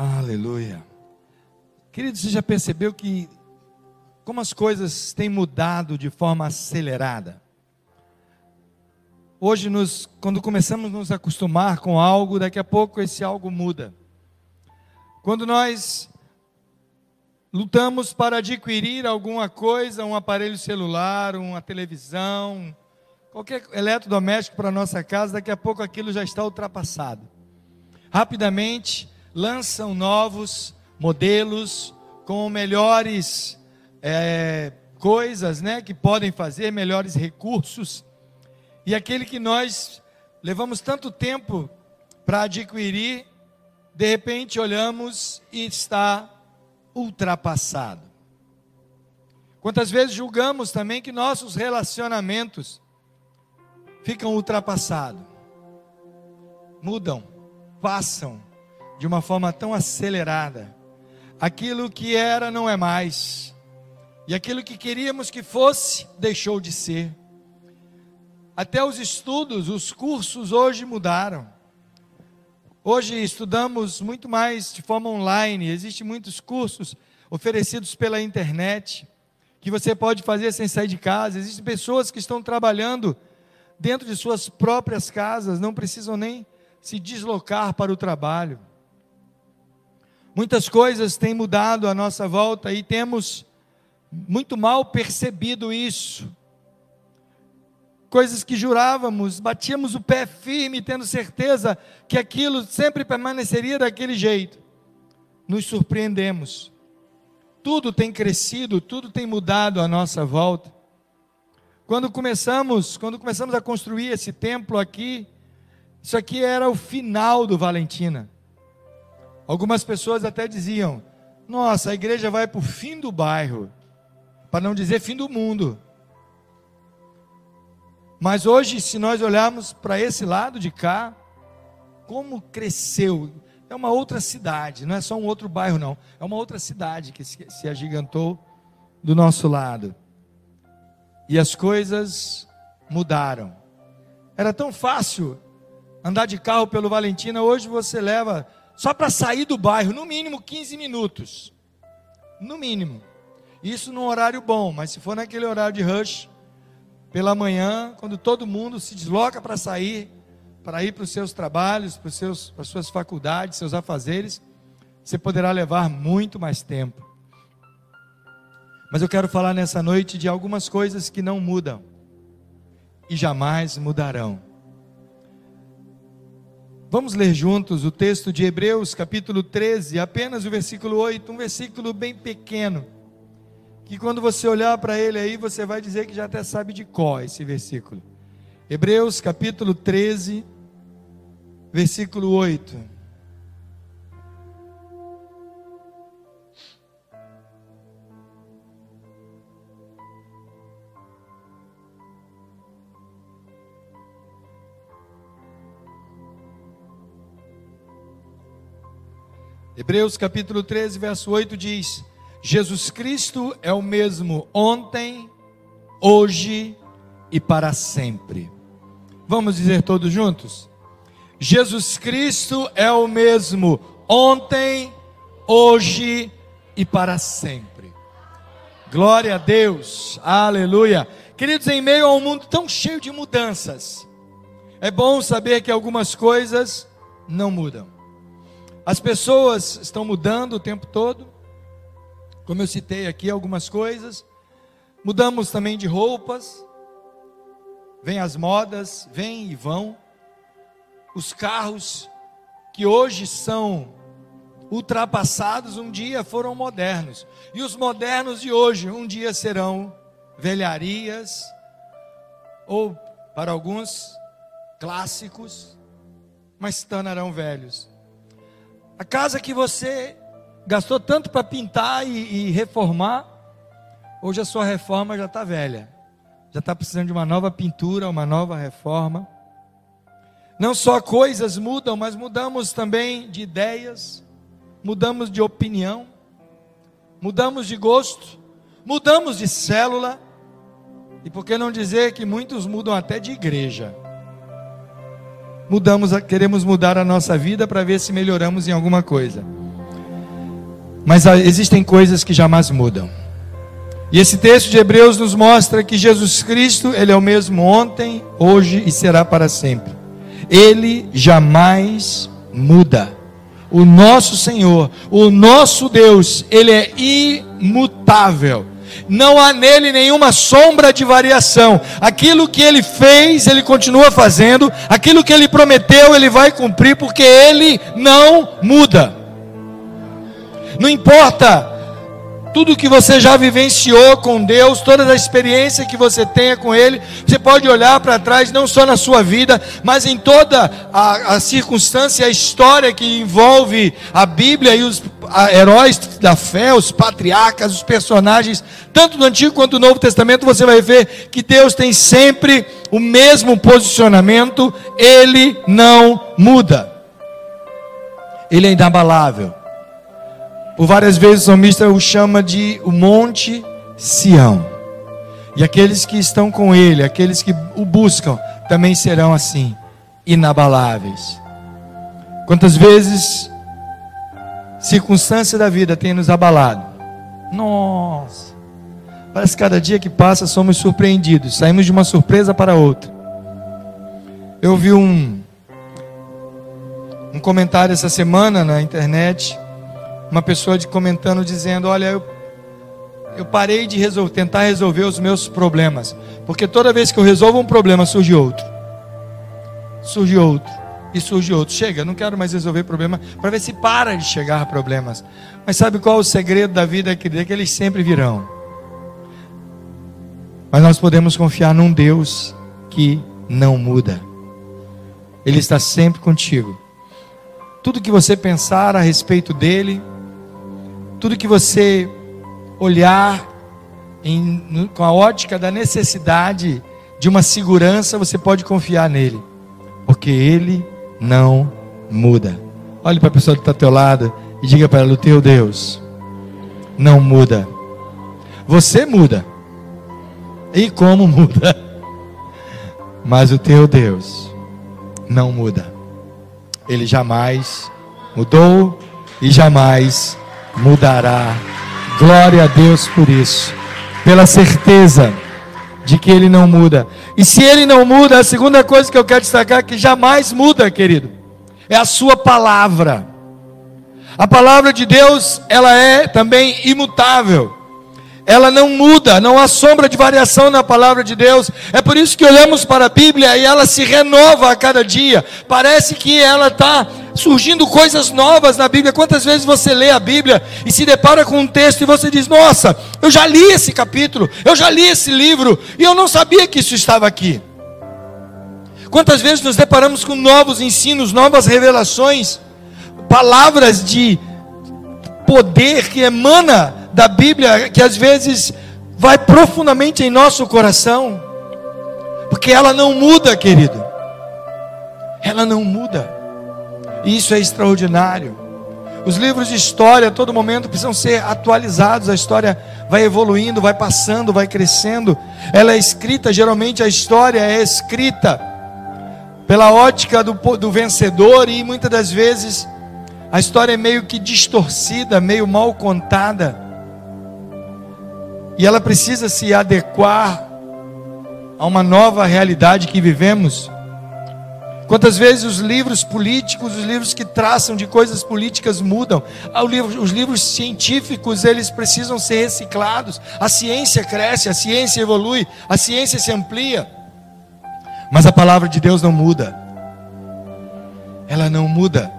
Aleluia. Querido, você já percebeu que como as coisas têm mudado de forma acelerada? Hoje, nos, quando começamos a nos acostumar com algo, daqui a pouco esse algo muda. Quando nós lutamos para adquirir alguma coisa, um aparelho celular, uma televisão, qualquer eletrodoméstico para nossa casa, daqui a pouco aquilo já está ultrapassado. Rapidamente lançam novos modelos com melhores é, coisas, né, que podem fazer, melhores recursos. E aquele que nós levamos tanto tempo para adquirir, de repente olhamos e está ultrapassado. Quantas vezes julgamos também que nossos relacionamentos ficam ultrapassados, mudam, passam de uma forma tão acelerada. Aquilo que era não é mais, e aquilo que queríamos que fosse deixou de ser. Até os estudos, os cursos hoje mudaram. Hoje estudamos muito mais de forma online, existem muitos cursos oferecidos pela internet que você pode fazer sem sair de casa. Existem pessoas que estão trabalhando dentro de suas próprias casas, não precisam nem se deslocar para o trabalho. Muitas coisas têm mudado à nossa volta e temos muito mal percebido isso. Coisas que jurávamos, batíamos o pé firme, tendo certeza que aquilo sempre permaneceria daquele jeito. Nos surpreendemos. Tudo tem crescido, tudo tem mudado à nossa volta. Quando começamos, quando começamos a construir esse templo aqui, isso aqui era o final do Valentina. Algumas pessoas até diziam: nossa, a igreja vai para o fim do bairro, para não dizer fim do mundo. Mas hoje, se nós olharmos para esse lado de cá, como cresceu, é uma outra cidade, não é só um outro bairro, não, é uma outra cidade que se, agigantou do nosso lado. E as coisas mudaram. Era tão fácil andar de carro pelo Valentina, hoje você leva só para sair do bairro, no mínimo 15 minutos. No mínimo. Isso num horário bom, mas se for naquele horário de rush, pela manhã, quando todo mundo se desloca para sair, para ir para os seus trabalhos, para, os seus, para as suas faculdades, seus afazeres, você poderá levar muito mais tempo. Mas eu quero falar nessa noite de algumas coisas que não mudam e jamais mudarão. Vamos ler juntos o texto de Hebreus, capítulo 13, apenas o versículo 8, um versículo bem pequeno, que quando você olhar para ele aí, você vai dizer que já até sabe de qual esse versículo. Hebreus, capítulo 13, versículo 8. Hebreus capítulo 13, verso 8 diz: Jesus Cristo é o mesmo ontem, hoje e para sempre. Vamos dizer todos juntos? Jesus Cristo é o mesmo ontem, hoje e para sempre. Glória a Deus, aleluia. Queridos, em meio a um mundo tão cheio de mudanças, é bom saber que algumas coisas não mudam. As pessoas estão mudando o tempo todo. Como eu citei aqui algumas coisas. Mudamos também de roupas. Vem as modas, vêm e vão. Os carros que hoje são ultrapassados, um dia foram modernos. E os modernos de hoje, um dia serão velharias, ou para alguns, clássicos, mas tornarão velhos. A casa que você gastou tanto para pintar e, e, reformar, hoje a sua reforma já está velha. Já está precisando de uma nova pintura, uma nova reforma. Não só coisas mudam, mas mudamos também de ideias, mudamos de opinião, mudamos de gosto, mudamos de célula. E por que não dizer que muitos mudam até de igreja? Mudamos, queremos mudar a nossa vida para ver se melhoramos em alguma coisa. Mas ah, existem coisas que jamais mudam. E esse texto de Hebreus nos mostra que Jesus Cristo, ele é o mesmo ontem, hoje e será para sempre. Ele jamais muda. O nosso Senhor, o nosso Deus, ele é imutável. Não há nele nenhuma sombra de variação. Aquilo que ele fez, ele continua fazendo. Aquilo que ele prometeu, ele vai cumprir, porque ele não muda. Não importa tudo que você já vivenciou com Deus, toda a experiência que você tenha com Ele, você pode olhar para trás, não só na sua vida, mas em toda a, a circunstância, a história que envolve a Bíblia e os a, heróis da fé, os patriarcas, os personagens, tanto do Antigo quanto do Novo Testamento, você vai ver que Deus tem sempre o mesmo posicionamento, Ele não muda, Ele é inabalável. Por várias vezes o salmista o chama de o Monte Sião. E aqueles que estão com ele, aqueles que o buscam, também serão assim, inabaláveis. Quantas vezes circunstância da vida tem nos abalado? Nossa! Parece que cada dia que passa somos surpreendidos, saímos de uma surpresa para outra. Eu vi um um comentário essa semana na internet uma pessoa de comentando dizendo: Olha, eu, eu parei de resolver, tentar resolver os meus problemas, porque toda vez que eu resolvo um problema surge outro, surge outro e surge outro. Chega, não quero mais resolver problema para ver se para de chegar problemas. Mas sabe qual é o segredo da vida? É que eles sempre virão. Mas nós podemos confiar num Deus que não muda. Ele está sempre contigo. Tudo que você pensar a respeito dele, tudo que você olhar em, com a ótica da necessidade de uma segurança, você pode confiar nele, porque ele não muda. Olhe para a pessoa que está ao teu lado e diga para ela: o teu Deus não muda. Você muda. E como muda? Mas o teu Deus não muda. Ele jamais mudou e jamais mudará. Glória a Deus por isso, pela certeza de que Ele não muda. E se Ele não muda, a segunda coisa que eu quero destacar é que jamais muda, querido, é a Sua palavra. A palavra de Deus, ela é também imutável. Ela não muda, não há sombra de variação na palavra de Deus. É por isso que olhamos para a Bíblia e ela se renova a cada dia. Parece que ela está surgindo coisas novas na Bíblia. Quantas vezes você lê a Bíblia e se depara com um texto e você diz: Nossa, eu já li esse capítulo, eu já li esse livro e eu não sabia que isso estava aqui. Quantas vezes nos deparamos com novos ensinos, novas revelações, palavras de poder que emana da Bíblia, que às vezes vai profundamente em nosso coração, porque ela não muda, querido. Ela não muda. E isso é extraordinário. Os livros de história a todo momento precisam ser atualizados. A história vai evoluindo, vai passando, vai crescendo. Ela é escrita, geralmente a história é escrita pela ótica do, do vencedor e muitas das vezes a história é meio que distorcida, meio mal contada. E ela precisa se adequar a uma nova realidade que vivemos. Quantas vezes os livros políticos, os livros que traçam de coisas políticas mudam? Ah, os livros científicos, eles precisam ser reciclados. A ciência cresce, a ciência evolui, a ciência se amplia. Mas a palavra de Deus não muda. Ela não muda.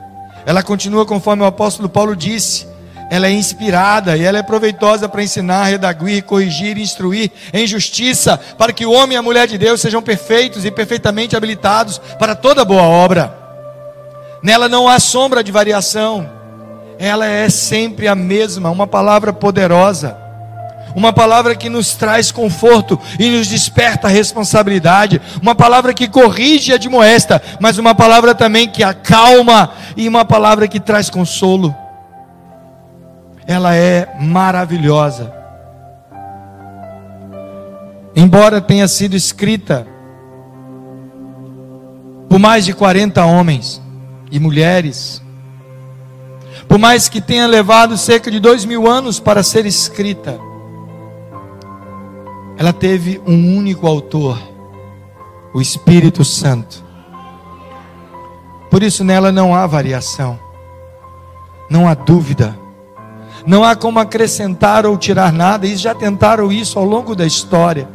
Ela continua conforme o apóstolo Paulo disse ela é inspirada e ela é proveitosa para ensinar, redaguir, corrigir, instruir em justiça, para que o homem e a mulher de Deus sejam perfeitos e perfeitamente habilitados para toda boa obra. Nela não há sombra de variação, ela é sempre a mesma, uma palavra poderosa, uma palavra que nos traz conforto e nos desperta responsabilidade, uma palavra que corrige e admoesta, mas uma palavra também que acalma e uma palavra que traz consolo ela é maravilhosa. Embora tenha sido escrita por mais de 40 homens e mulheres, por mais que tenha levado cerca de dois mil anos para ser escrita, ela teve um único autor, o Espírito Santo. Por isso nela não há variação, não há dúvida, não há como acrescentar ou tirar nada, e já tentaram isso ao longo da história.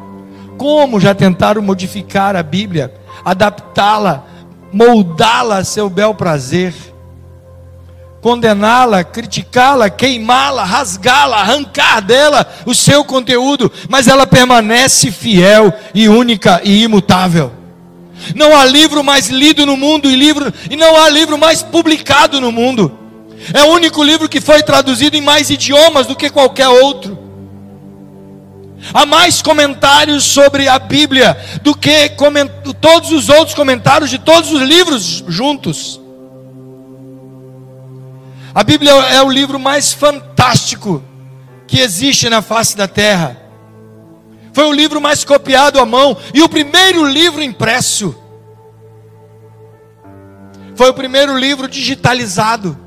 Como já tentaram modificar a Bíblia, adaptá-la, moldá-la a seu bel prazer condená-la, criticá-la, queimá-la, rasgá-la, arrancar dela o seu conteúdo, mas ela permanece fiel e única e imutável. Não há livro mais lido no mundo e livro e não há livro mais publicado no mundo. É o único livro que foi traduzido em mais idiomas do que qualquer outro. Há mais comentários sobre a Bíblia do que todos os outros comentários de todos os livros juntos. A Bíblia é o livro mais fantástico que existe na face da terra. Foi o livro mais copiado à mão e o primeiro livro impresso. Foi o primeiro livro digitalizado.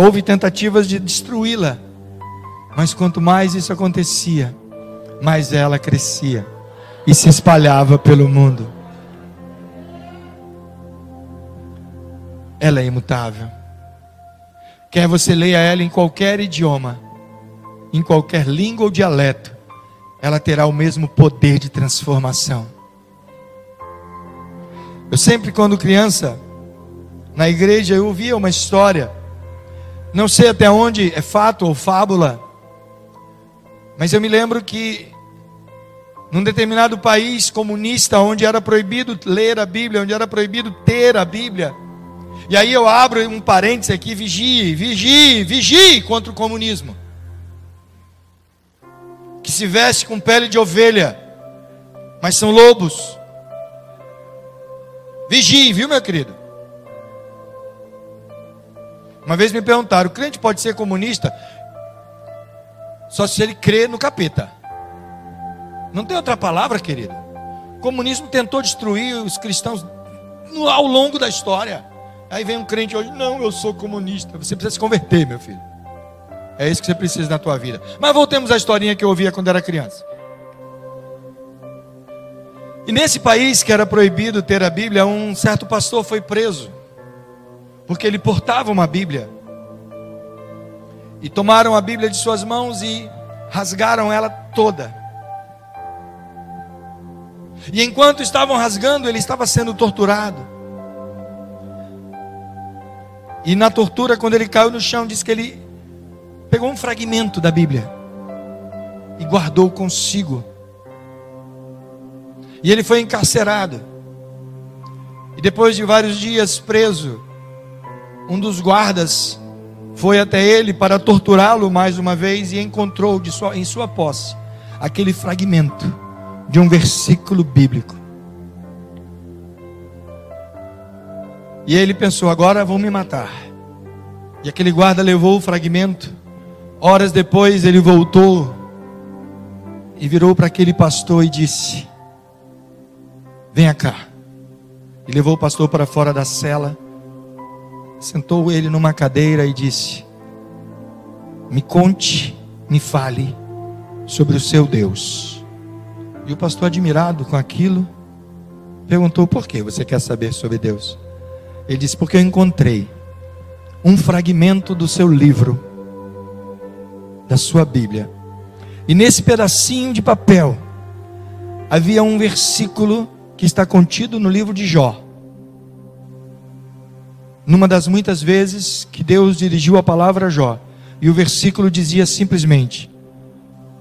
Houve tentativas de destruí-la, mas quanto mais isso acontecia, mais ela crescia e se espalhava pelo mundo. ela é imutável. Quer você leia ela em qualquer idioma, em qualquer língua ou dialeto, ela terá o mesmo poder de transformação. Eu sempre, quando criança, na igreja, eu ouvia uma história, não sei até onde é fato ou fábula, mas eu me lembro que, num determinado país comunista, onde era proibido ler a Bíblia, onde era proibido ter a Bíblia, e aí eu abro um parênteses aqui: vigie, vigie, vigie contra o comunismo. Que se veste com pele de ovelha, mas são lobos. Vigie, viu, meu querido? Uma vez me perguntaram: o crente pode ser comunista só se ele crê no capeta. Não tem outra palavra, querido. O comunismo tentou destruir os cristãos ao longo da história. Aí vem um crente hoje, não, eu sou comunista. Você precisa se converter, meu filho. É isso que você precisa na tua vida. Mas voltemos à historinha que eu ouvia quando era criança. E nesse país que era proibido ter a Bíblia, um certo pastor foi preso, porque ele portava uma Bíblia. E tomaram a Bíblia de suas mãos e rasgaram ela toda. E enquanto estavam rasgando, ele estava sendo torturado. E na tortura, quando ele caiu no chão, diz que ele pegou um fragmento da Bíblia e guardou consigo. E ele foi encarcerado. E depois de vários dias preso, um dos guardas foi até ele para torturá-lo mais uma vez e encontrou sua, em sua posse aquele fragmento de um versículo bíblico. E ele pensou: agora vão me matar. E aquele guarda levou o fragmento. Horas depois ele voltou e virou para aquele pastor e disse: Venha cá. E levou o pastor para fora da cela, sentou ele numa cadeira e disse: Me conte, me fale sobre o seu Deus. E o pastor, admirado com aquilo, perguntou: Por que você quer saber sobre Deus? Ele disse: Porque eu encontrei um fragmento do seu livro, da sua Bíblia. E nesse pedacinho de papel havia um versículo que está contido no livro de Jó. Numa das muitas vezes que Deus dirigiu a palavra a Jó, e o versículo dizia simplesmente: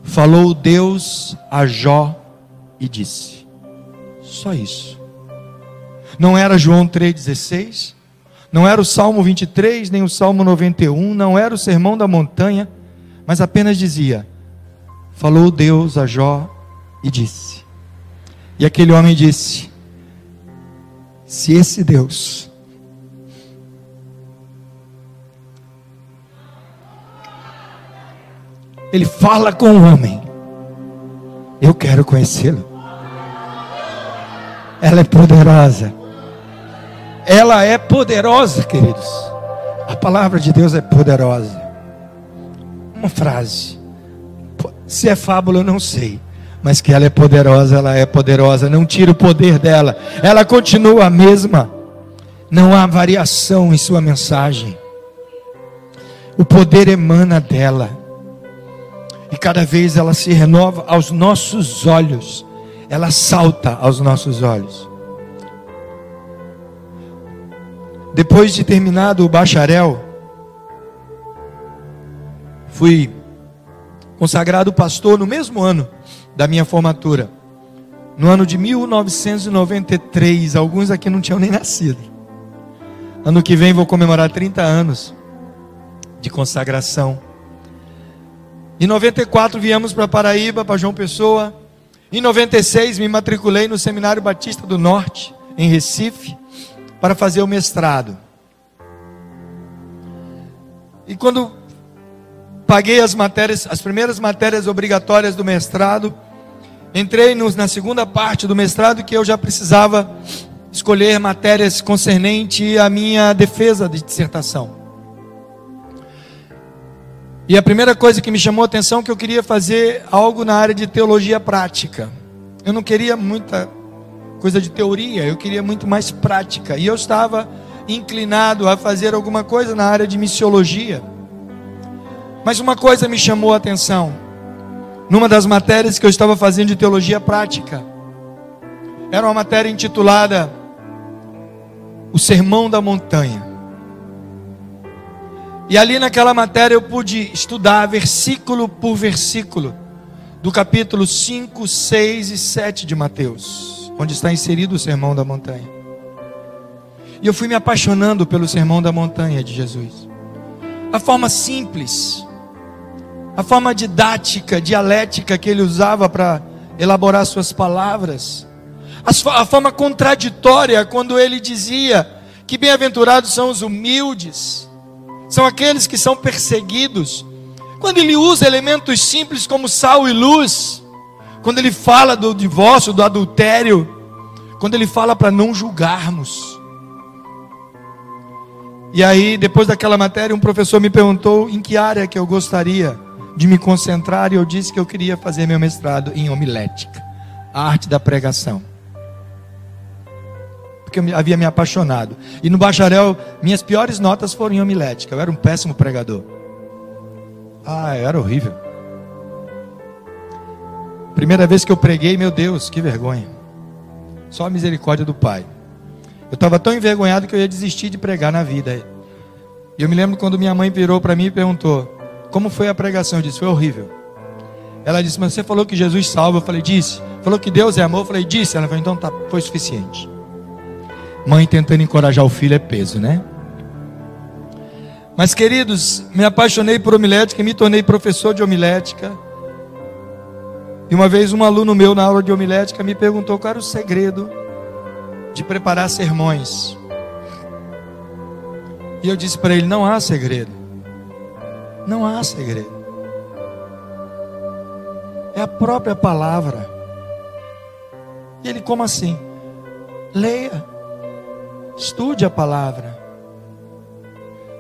Falou Deus a Jó e disse. Só isso. Não era João 3,16, não era o Salmo 23, nem o Salmo 91, não era o Sermão da Montanha, mas apenas dizia: Falou Deus a Jó e disse. E aquele homem disse: Se esse Deus ele fala com o homem, eu quero conhecê-lo. Ela é poderosa ela é poderosa, queridos. A palavra de Deus é poderosa. Uma frase. Se é fábula, eu não sei. Mas que ela é poderosa, ela é poderosa. Não tira o poder dela. Ela continua a mesma. Não há variação em sua mensagem. O poder emana dela. E cada vez ela se renova aos nossos olhos. Ela salta aos nossos olhos. Depois de terminado o bacharel, fui consagrado pastor no mesmo ano da minha formatura. No ano de 1993, alguns aqui não tinham nem nascido. Ano que vem vou comemorar 30 anos de consagração. Em 94 viemos para Paraíba, para João Pessoa. Em 96 me matriculei no Seminário Batista do Norte, em Recife, para fazer o mestrado. E quando paguei as matérias, as primeiras matérias obrigatórias do mestrado, entrei nos, na segunda parte do mestrado que eu já precisava escolher matérias concernentes à minha defesa de dissertação. E a primeira coisa que me chamou a atenção é que eu queria fazer algo na área de teologia prática. Eu não queria muita coisa de teoria, eu queria muito mais prática. E eu estava inclinado a fazer alguma coisa na área de missiologia. Mas uma coisa me chamou a atenção. Numa das matérias que eu estava fazendo de teologia prática, era uma matéria intitulada O Sermão da Montanha. E ali naquela matéria eu pude estudar versículo por versículo do capítulo 5, 6 e 7 de Mateus, onde está inserido o Sermão da Montanha. E eu fui me apaixonando pelo Sermão da Montanha de Jesus. A forma simples, a forma didática, dialética que ele usava para elaborar suas palavras, a forma contraditória quando ele dizia que bem-aventurados são os humildes, são aqueles que são perseguidos. Quando ele usa elementos simples como sal e luz, quando ele fala do divórcio, do adultério, quando ele fala para não julgarmos. E aí, depois daquela matéria, um professor me perguntou em que área que eu gostaria de me concentrar, e eu disse que eu queria fazer meu mestrado em homilética, a arte da pregação porque eu havia me apaixonado. E no bacharel, minhas piores notas foram em homilética. Eu era um péssimo pregador. Ah, eu era horrível. Primeira vez que eu preguei, meu Deus, que vergonha. Só a misericórdia do Pai. Eu estava tão envergonhado que eu ia desistir de pregar na vida. E eu me lembro quando minha mãe virou para mim e perguntou: Como foi a pregação? Eu disse: Foi horrível. Ela disse: Mas você falou que Jesus salva. Eu falei: Disse. Falou que Deus é amor. Eu falei: Disse. Ela falou: Então tá, foi suficiente. Mãe tentando encorajar o filho é peso, né? Mas, queridos, me apaixonei por homilética e me tornei professor de homilética. E uma vez um aluno meu na aula de homilética me perguntou qual era o segredo de preparar sermões. E eu disse para ele: não há segredo. Não há segredo. É a própria palavra. E ele, como assim? Leia. Estude a palavra.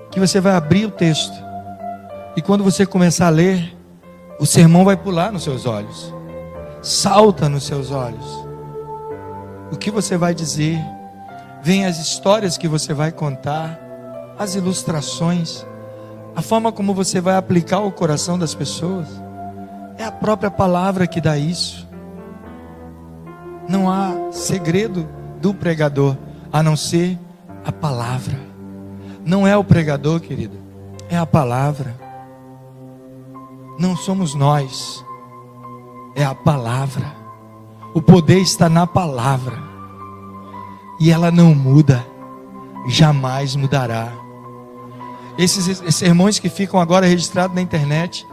Que você vai abrir o texto. E quando você começar a ler, o sermão vai pular nos seus olhos. Salta nos seus olhos. O que você vai dizer? Vem as histórias que você vai contar, as ilustrações, a forma como você vai aplicar o coração das pessoas. É a própria palavra que dá isso. Não há segredo do pregador a não ser a palavra. Não é o pregador, querido, é a palavra. Não somos nós, é a palavra. O poder está na palavra, e ela não muda, jamais mudará. Esses sermões que ficam agora registrados na internet,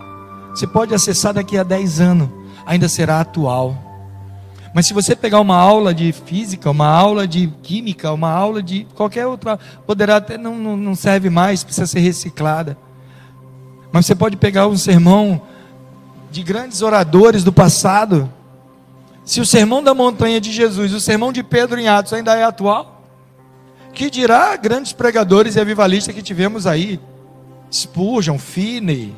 você pode acessar daqui a 10 anos, ainda será atual. Mas se você pegar uma aula de física, uma aula de química, uma aula de qualquer outra, poderá até não, não, serve mais, precisa ser reciclada. Mas você pode pegar um sermão de grandes oradores do passado. Se o sermão da montanha de Jesus, o sermão de Pedro em Atos ainda é atual, Que dirá grandes pregadores e avivalistas que tivemos aí? Spurgeon, Finney,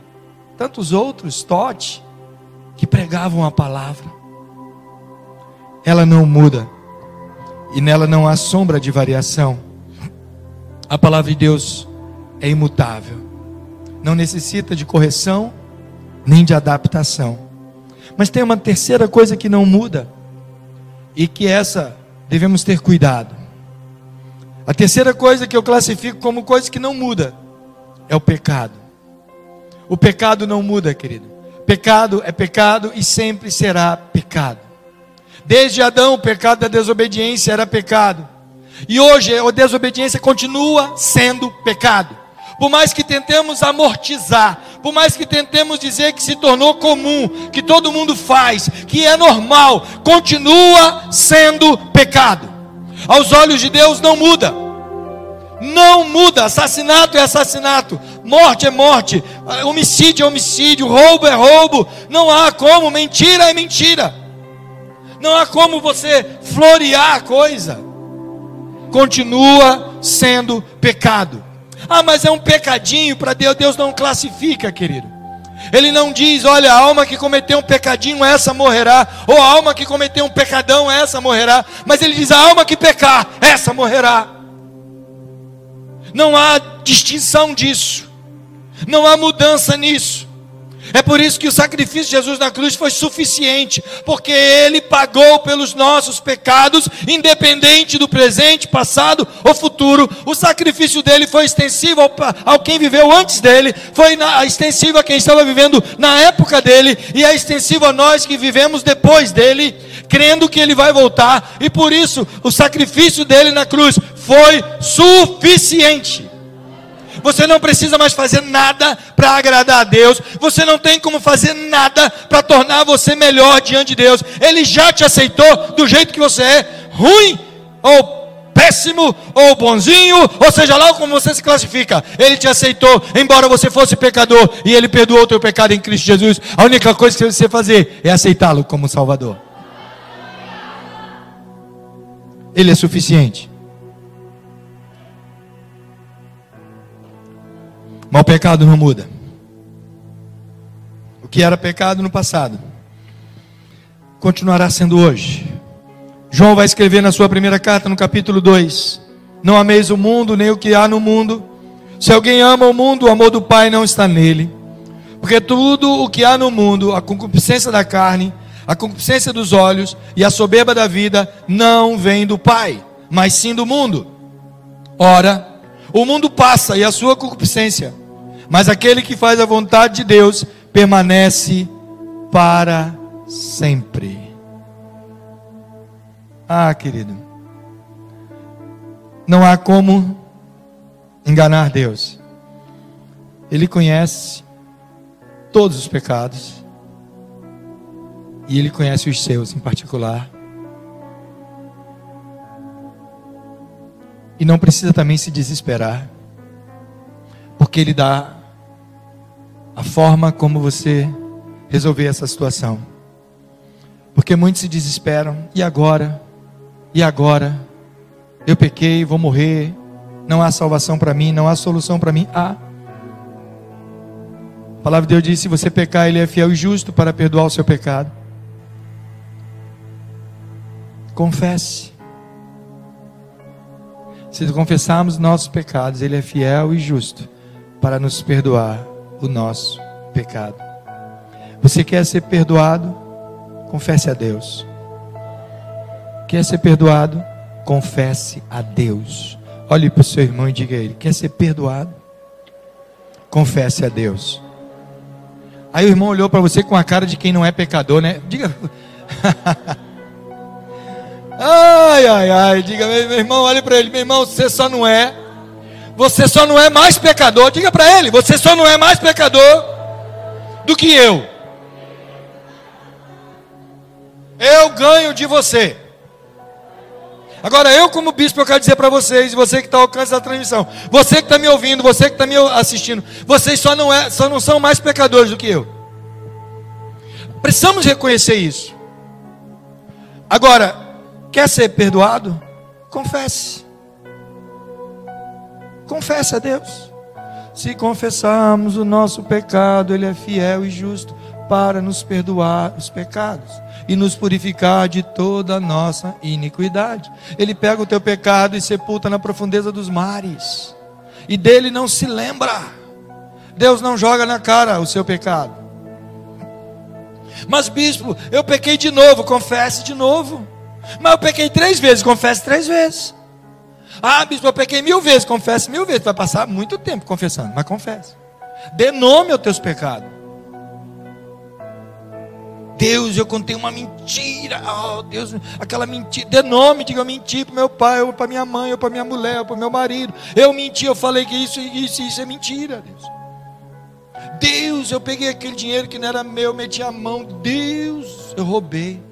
tantos outros, Todd, que pregavam a palavra. Ela não muda e nela não há sombra de variação. A palavra de Deus é imutável, não necessita de correção nem de adaptação. Mas tem uma terceira coisa que não muda e que essa devemos ter cuidado. A terceira coisa que eu classifico como coisa que não muda é o pecado. O pecado não muda, querido. Pecado é pecado e sempre será pecado. Desde Adão, o pecado da desobediência era pecado. E hoje a desobediência continua sendo pecado. Por mais que tentemos amortizar, por mais que tentemos dizer que se tornou comum, que todo mundo faz, que é normal, continua sendo pecado. Aos olhos de Deus não muda. Não muda. Assassinato é assassinato, morte é morte, homicídio é homicídio, roubo é roubo. Não há como, mentira é mentira. Não há como você florear a coisa. Continua sendo pecado. Ah, mas é um pecadinho para Deus. Deus não classifica, querido. Ele não diz, olha, a alma que cometeu um pecadinho, essa morrerá. Ou a alma que cometeu um pecadão, essa morrerá. Mas ele diz, a alma que pecar, essa morrerá. Não há distinção disso. Não há mudança nisso. É por isso que o sacrifício de Jesus na cruz foi suficiente, porque ele pagou pelos nossos pecados, independente do presente, passado ou futuro. O sacrifício dele foi extensivo ao, ao quem viveu antes dele, foi na, extensivo a quem estava vivendo na época dele, e é extensivo a nós que vivemos depois dele, crendo que ele vai voltar, e por isso o sacrifício dele na cruz foi suficiente. Você não precisa mais fazer nada para agradar a Deus. Você não tem como fazer nada para tornar você melhor diante de Deus. Ele já te aceitou do jeito que você é, ruim ou péssimo ou bonzinho, ou seja lá como você se classifica. Ele te aceitou, embora você fosse pecador, e ele perdoou o teu pecado em Cristo Jesus. A única coisa que você fazer é aceitá-lo como Salvador. Ele é suficiente. Mas o pecado não muda. O que era pecado no passado continuará sendo hoje. João vai escrever na sua primeira carta, no capítulo 2: Não ameis o mundo, nem o que há no mundo. Se alguém ama o mundo, o amor do Pai não está nele. Porque tudo o que há no mundo, a concupiscência da carne, a concupiscência dos olhos e a soberba da vida, não vem do Pai, mas sim do mundo. Ora, o mundo passa e a sua concupiscência, mas aquele que faz a vontade de Deus permanece para sempre. Ah, querido, não há como enganar Deus. Ele conhece todos os pecados e ele conhece os seus em particular. E não precisa também se desesperar, porque Ele dá a forma como você resolver essa situação. Porque muitos se desesperam, e agora? E agora? Eu pequei, vou morrer, não há salvação para mim, não há solução para mim. Há. A palavra de Deus diz: se você pecar, Ele é fiel e justo para perdoar o seu pecado. Confesse. Se confessarmos nossos pecados, Ele é fiel e justo para nos perdoar o nosso pecado. Você quer ser perdoado? Confesse a Deus. Quer ser perdoado? Confesse a Deus. Olhe para o seu irmão e diga a ele: Quer ser perdoado? Confesse a Deus. Aí o irmão olhou para você com a cara de quem não é pecador, né? Diga. Ai, ai, ai. Diga, meu irmão, olhe para ele. Meu irmão, você só não é. Você só não é mais pecador. Diga para ele. Você só não é mais pecador do que eu. Eu ganho de você. Agora, eu, como bispo, eu quero dizer para vocês, você que está ao alcance da transmissão, você que está me ouvindo, você que está me assistindo, vocês só não, é, só não são mais pecadores do que eu. Precisamos reconhecer isso. Agora, Quer ser perdoado? Confesse. Confesse a Deus. Se confessarmos o nosso pecado, Ele é fiel e justo para nos perdoar os pecados e nos purificar de toda a nossa iniquidade. Ele pega o teu pecado e sepulta na profundeza dos mares, e dele não se lembra. Deus não joga na cara o seu pecado. Mas, bispo, eu pequei de novo, confesse de novo. Mas eu pequei três vezes, confesse três vezes. Ah, bispo, eu pequei mil vezes, confesse mil vezes. Vai passar muito tempo confessando, mas confesse. Dê nome aos teus pecados. Deus, eu contei uma mentira. Oh, Deus, aquela mentira. Dê nome, diga eu menti para meu pai, ou para minha mãe, ou para minha mulher, ou para meu marido. Eu menti, eu falei que isso, isso, isso é mentira. Deus. Deus, eu peguei aquele dinheiro que não era meu, meti a mão. Deus, eu roubei.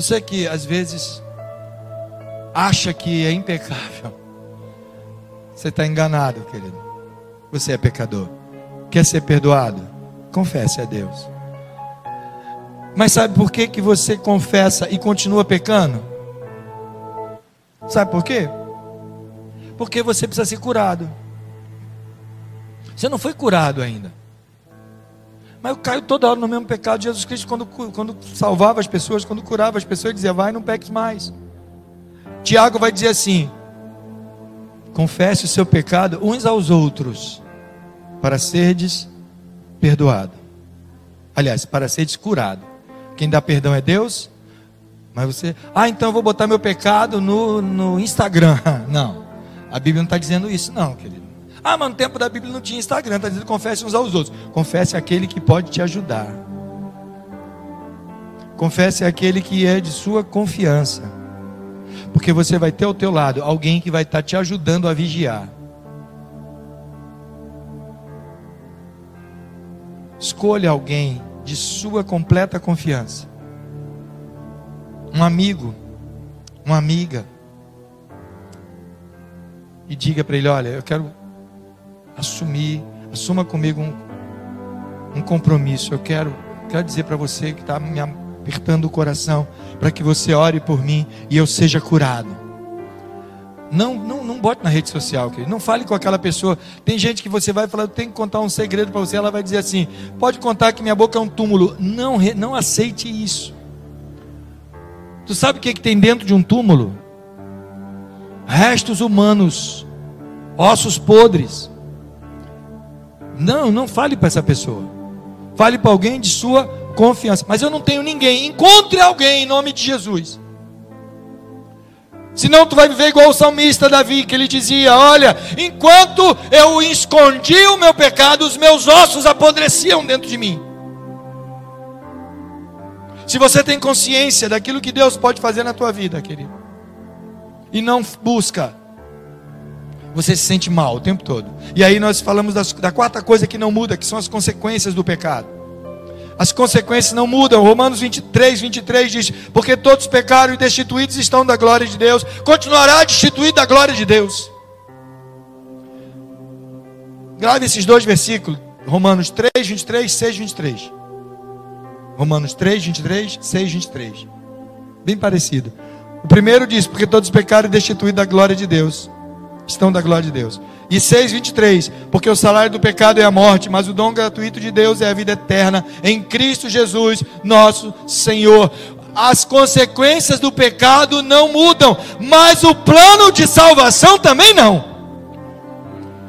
Você que às vezes acha que é impecável, você está enganado, querido. Você é pecador. Quer ser perdoado? Confesse a Deus. Mas sabe por que, que você confessa e continua pecando? Sabe por quê? Porque você precisa ser curado. Você não foi curado ainda. Mas eu caio toda hora no mesmo pecado. Jesus Cristo, quando, quando salvava as pessoas, quando curava as pessoas, dizia: Vai, não peques mais. Tiago vai dizer assim: Confesse o seu pecado uns aos outros, para serdes perdoado. Aliás, para serdes curado. Quem dá perdão é Deus. Mas você, ah, então eu vou botar meu pecado no, no Instagram. Não. A Bíblia não está dizendo isso, não, querido. Ah, mas no tempo da Bíblia não tinha Instagram, está dizendo confesse uns aos outros. Confesse aquele que pode te ajudar. Confesse aquele que é de sua confiança. Porque você vai ter ao teu lado alguém que vai estar te ajudando a vigiar. Escolha alguém de sua completa confiança. Um amigo, uma amiga e diga para ele: Olha, eu quero assumir, assuma comigo um, um compromisso. Eu quero, quero dizer para você que está me apertando o coração, para que você ore por mim e eu seja curado. Não, não, não bote na rede social, querido. Não fale com aquela pessoa. Tem gente que você vai falar, eu tenho que contar um segredo para você. Ela vai dizer assim: pode contar que minha boca é um túmulo. Não, não aceite isso. Tu sabe o que, é que tem dentro de um túmulo? restos humanos, ossos podres. Não, não fale para essa pessoa. Fale para alguém de sua confiança. Mas eu não tenho ninguém. Encontre alguém em nome de Jesus. Senão tu vai viver igual o salmista Davi, que ele dizia: Olha, enquanto eu escondi o meu pecado, os meus ossos apodreciam dentro de mim. Se você tem consciência daquilo que Deus pode fazer na tua vida, querido, e não busca, você se sente mal o tempo todo. E aí nós falamos das, da quarta coisa que não muda, que são as consequências do pecado. As consequências não mudam. Romanos 23, 23 diz: Porque todos pecaram e destituídos estão da glória de Deus, continuará destituído da glória de Deus. Grave esses dois versículos. Romanos 3, 23, 6, 23. Romanos 3, 23, 6, 23. Bem parecido. O primeiro diz: Porque todos pecaram e destituídos da glória de Deus. Estão da glória de Deus. E 6,23: Porque o salário do pecado é a morte, mas o dom gratuito de Deus é a vida eterna em Cristo Jesus, nosso Senhor. As consequências do pecado não mudam, mas o plano de salvação também não.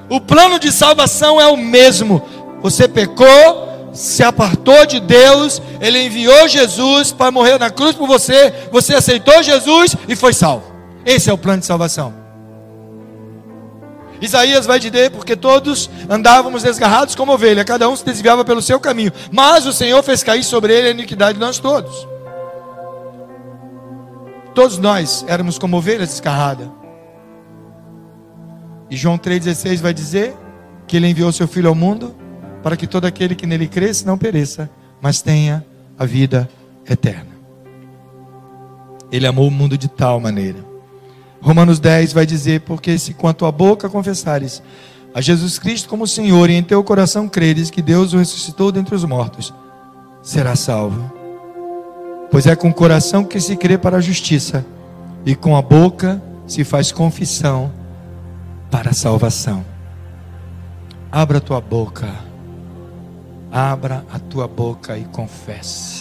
O plano de salvação é o mesmo. Você pecou, se apartou de Deus, Ele enviou Jesus para morrer na cruz por você, você aceitou Jesus e foi salvo. Esse é o plano de salvação. Isaías vai dizer, porque todos andávamos desgarrados como ovelha, cada um se desviava pelo seu caminho, mas o Senhor fez cair sobre ele a iniquidade de nós todos. Todos nós éramos como ovelhas desgarradas. E João 3,16 vai dizer que ele enviou seu filho ao mundo para que todo aquele que nele cresce não pereça, mas tenha a vida eterna. Ele amou o mundo de tal maneira. Romanos 10 vai dizer: Porque se quanto a boca confessares a Jesus Cristo como Senhor e em teu coração creres que Deus o ressuscitou dentre os mortos, será salvo. Pois é com o coração que se crê para a justiça e com a boca se faz confissão para a salvação. Abra a tua boca. Abra a tua boca e confesse.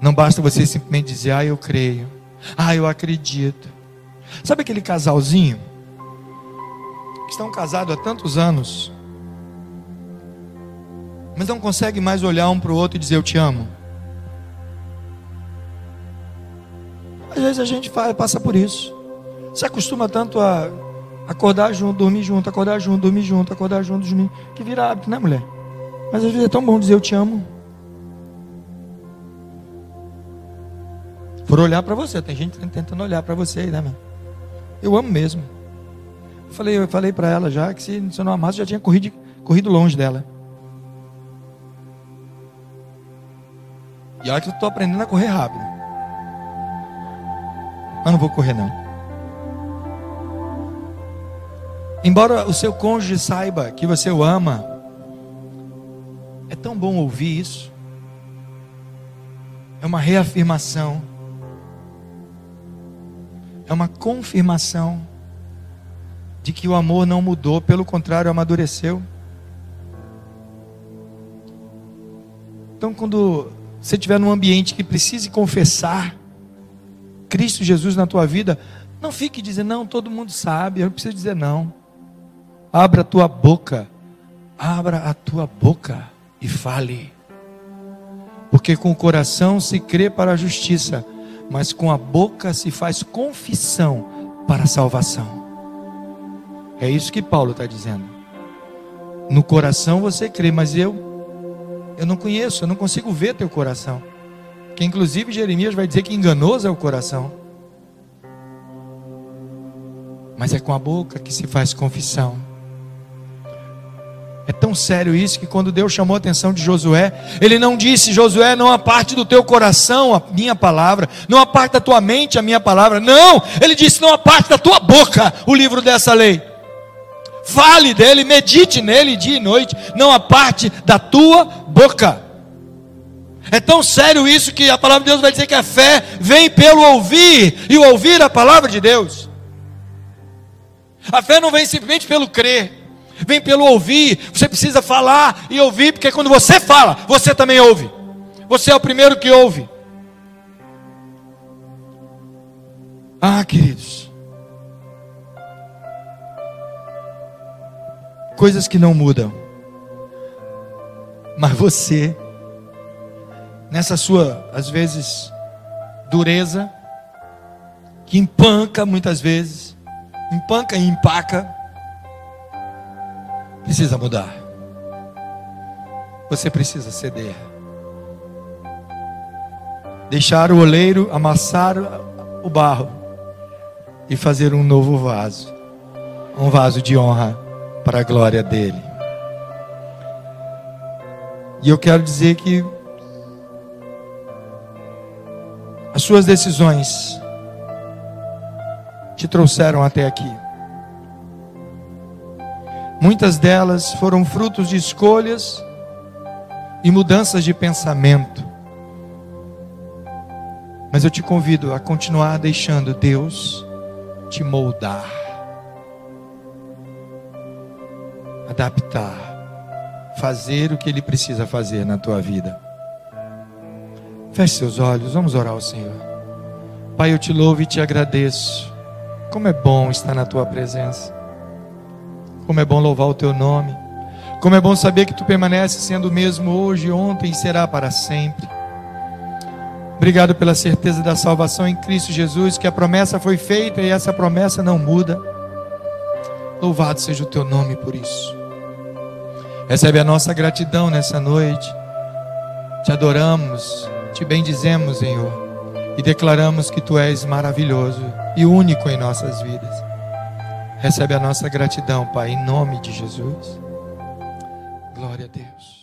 Não basta você simplesmente dizer, ah, eu creio, ah, eu acredito. Sabe aquele casalzinho que estão casados há tantos anos, mas não consegue mais olhar um para o outro e dizer eu te amo? Às vezes a gente passa por isso. Se acostuma tanto a acordar junto, dormir junto, acordar junto, dormir junto, acordar junto, dormir, que vira hábito, né, mulher? Mas às vezes é tão bom dizer eu te amo. Por olhar para você, tem gente tentando olhar para você, né, meu? Eu amo mesmo. Eu falei, eu falei para ela já que se, se eu não amasse, eu já tinha corrido, corrido longe dela. E olha que eu estou aprendendo a correr rápido. Mas não vou correr não. Embora o seu cônjuge saiba que você o ama, é tão bom ouvir isso. É uma reafirmação. É uma confirmação de que o amor não mudou, pelo contrário, amadureceu. Então, quando você estiver num ambiente que precise confessar Cristo Jesus na tua vida, não fique dizendo, não, todo mundo sabe, eu não preciso dizer não. Abra a tua boca, abra a tua boca e fale. Porque com o coração se crê para a justiça, mas com a boca se faz confissão para a salvação. É isso que Paulo está dizendo. No coração você crê, mas eu, eu não conheço, eu não consigo ver teu coração. Que inclusive Jeremias vai dizer que enganoso é o coração. Mas é com a boca que se faz confissão. É tão sério isso que quando Deus chamou a atenção de Josué, ele não disse: Josué, não a parte do teu coração a minha palavra, não a parte da tua mente a minha palavra. Não, ele disse: não a parte da tua boca o livro dessa lei. Fale dele, medite nele dia e noite, não a parte da tua boca. É tão sério isso que a palavra de Deus vai dizer que a fé vem pelo ouvir e ouvir a palavra de Deus. A fé não vem simplesmente pelo crer, vem pelo ouvir. Você precisa falar e ouvir, porque quando você fala, você também ouve. Você é o primeiro que ouve. Ah, queridos. Coisas que não mudam. Mas você, nessa sua, às vezes, dureza, que empanca muitas vezes, empanca e empaca, precisa mudar. Você precisa ceder. Deixar o oleiro amassar o barro e fazer um novo vaso. Um vaso de honra para a glória dele. E eu quero dizer que as suas decisões te trouxeram até aqui. Muitas delas foram frutos de escolhas e mudanças de pensamento. Mas eu te convido a continuar deixando Deus te moldar, adaptar, fazer o que Ele precisa fazer na tua vida. Feche seus olhos, vamos orar ao Senhor. Pai, eu te louvo e te agradeço. Como é bom estar na tua presença. Como é bom louvar o teu nome. Como é bom saber que tu permaneces sendo o mesmo hoje, ontem e será para sempre. Obrigado pela certeza da salvação em Cristo Jesus, que a promessa foi feita e essa promessa não muda. Louvado seja o teu nome por isso. Recebe a nossa gratidão nessa noite. Te adoramos, te bendizemos, Senhor, e declaramos que tu és maravilhoso e único em nossas vidas. Recebe a nossa gratidão, Pai, em nome de Jesus. Glória a Deus.